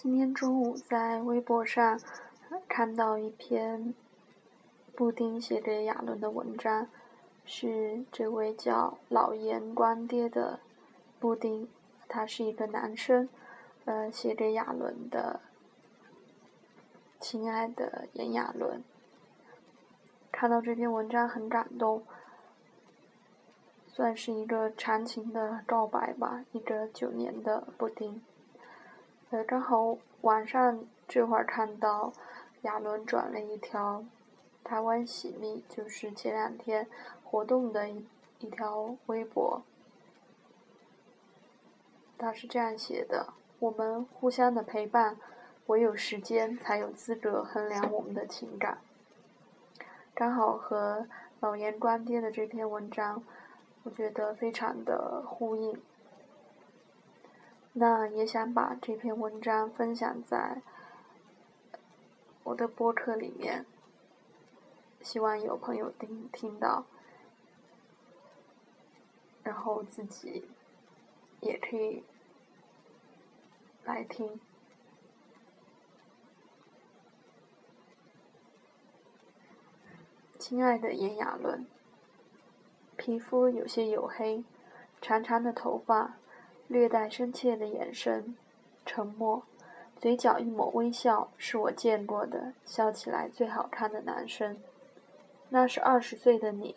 今天中午在微博上看到一篇布丁写给亚伦的文章，是这位叫老严光爹的布丁，他是一个男生，呃，写给亚伦的，亲爱的严亚伦，看到这篇文章很感动，算是一个长情的告白吧，一个九年的布丁。呃，刚好晚上这会儿看到亚伦转了一条台湾喜蜜，就是前两天活动的一一条微博。他是这样写的：我们互相的陪伴，唯有时间才有资格衡量我们的情感。刚好和老严官爹的这篇文章，我觉得非常的呼应。那也想把这篇文章分享在我的播客里面，希望有朋友听听到，然后自己也可以来听。亲爱的炎亚纶，皮肤有些黝黑，长长的头发。略带深切的眼神，沉默，嘴角一抹微笑，是我见过的笑起来最好看的男生。那是二十岁的你，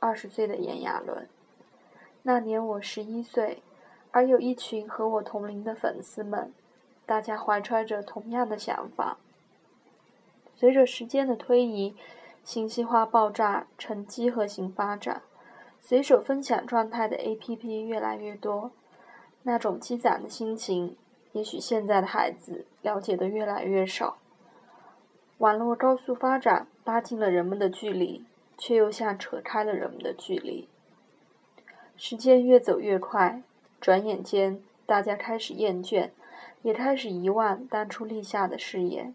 二十岁的炎亚纶。那年我十一岁，而有一群和我同龄的粉丝们，大家怀揣着同样的想法。随着时间的推移，信息化爆炸呈几何型发展，随手分享状态的 APP 越来越多。那种积攒的心情，也许现在的孩子了解的越来越少。网络高速发展，拉近了人们的距离，却又像扯开了人们的距离。时间越走越快，转眼间，大家开始厌倦，也开始遗忘当初立下的誓言，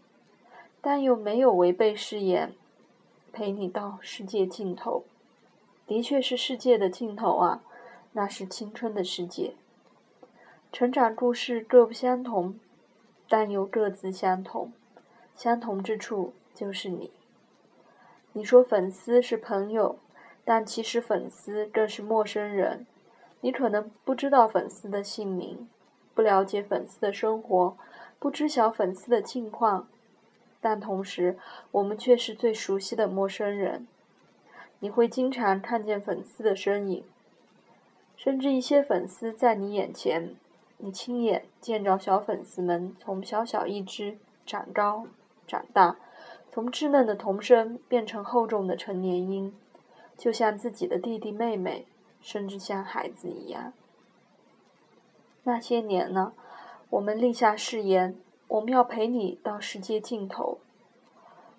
但又没有违背誓言，陪你到世界尽头。的确是世界的尽头啊，那是青春的世界。成长故事各不相同，但又各自相同。相同之处就是你。你说粉丝是朋友，但其实粉丝更是陌生人。你可能不知道粉丝的姓名，不了解粉丝的生活，不知晓粉丝的近况，但同时，我们却是最熟悉的陌生人。你会经常看见粉丝的身影，甚至一些粉丝在你眼前。你亲眼见着小粉丝们从小小一只长高、长大，从稚嫩的童声变成厚重的成年音，就像自己的弟弟妹妹，甚至像孩子一样。那些年呢，我们立下誓言，我们要陪你到世界尽头。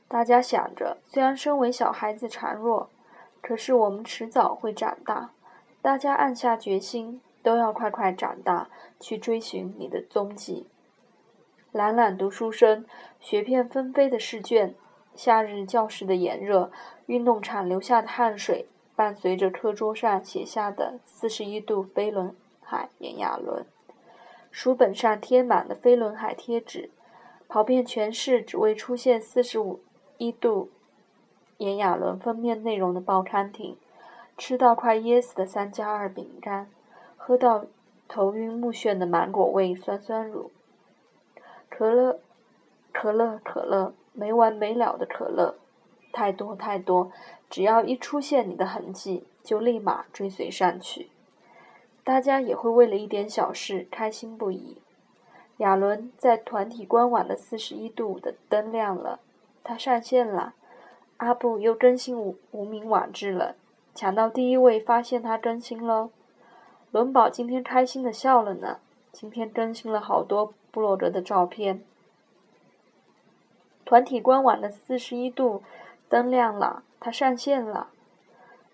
大家想着，虽然身为小孩子孱弱，可是我们迟早会长大。大家暗下决心。都要快快长大，去追寻你的踪迹。懒懒读书声，雪片纷飞的试卷，夏日教室的炎热，运动场流下的汗水，伴随着课桌上写下的四十一度飞轮海炎亚纶，书本上贴满了飞轮海贴纸，跑遍全市只为出现四十五一度炎亚纶封面内容的报刊亭，吃到快噎死的三加二饼干。喝到头晕目眩的芒果味酸酸乳，可乐，可乐，可乐，没完没了的可乐，太多太多，只要一出现你的痕迹，就立马追随上去。大家也会为了一点小事开心不已。亚伦在团体官网的四十一度的灯亮了，他上线了。阿布又更新无无名网志了，抢到第一位，发现他更新了。伦宝今天开心的笑了呢。今天更新了好多布洛格的照片。团体官网的四十一度灯亮了，他上线了。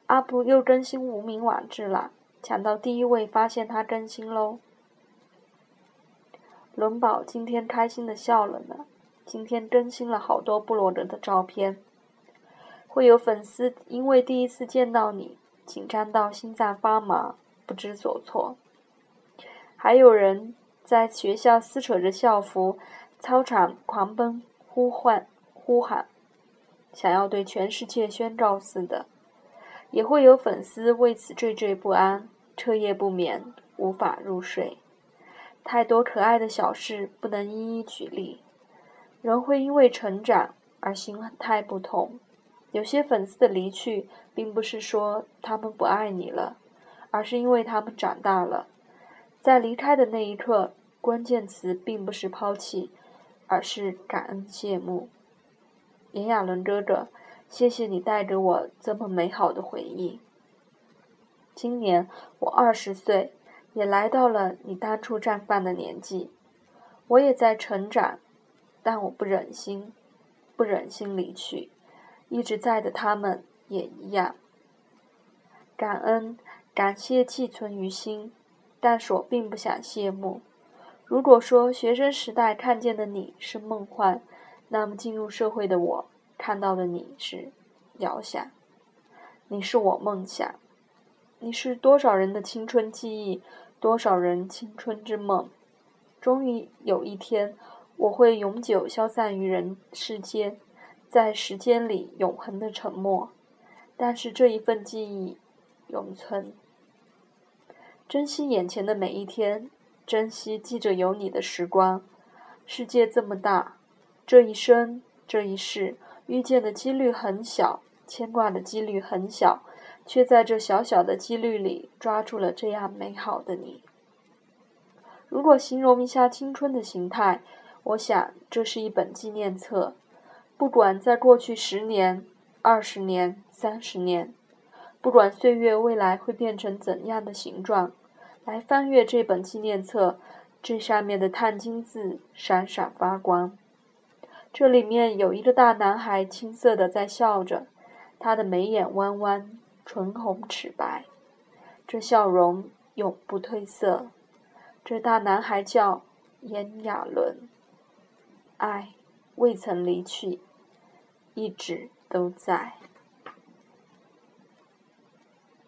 阿布又更新无名网志了，抢到第一位，发现他更新喽。伦宝今天开心的笑了呢。今天更新了好多布洛格的照片。会有粉丝因为第一次见到你，紧张到心脏发麻。不知所措，还有人在。学校撕扯着校服，操场狂奔呼唤呼喊，想要对全世界宣告似的。也会有粉丝为此惴惴不安，彻夜不眠，无法入睡。太多可爱的小事不能一一举例。人会因为成长而心态不同。有些粉丝的离去，并不是说他们不爱你了，而是因为他们长大了。在离开的那一刻，关键词并不是抛弃，而是感恩谢幕。炎亚纶哥哥，谢谢你带给我这么美好的回忆。今年我二十岁。也来到了你当初绽放的年纪，我也在成长，但我不忍心，不忍心离去，一直在的他们也一样。感恩，感谢寄存于心，但是我并不想谢幕。如果说学生时代看见的你是梦幻，那么进入社会的我看到的你是遥想。你是我梦想，你是多少人的青春记忆。多少人青春之梦，终于有一天，我会永久消散于人世间，在时间里永恒的沉默。但是这一份记忆永存。珍惜眼前的每一天，珍惜记着有你的时光。世界这么大，这一生这一世遇见的几率很小，牵挂的几率很小。却在这小小的几率里抓住了这样美好的你。如果形容一下青春的形态，我想这是一本纪念册。不管在过去十年、二十年、三十年，不管岁月未来会变成怎样的形状，来翻阅这本纪念册，这上面的碳金字闪闪发光。这里面有一个大男孩，青涩的在笑着，他的眉眼弯弯。唇红齿白，这笑容永不褪色。这大男孩叫炎亚纶，爱未曾离去，一直都在。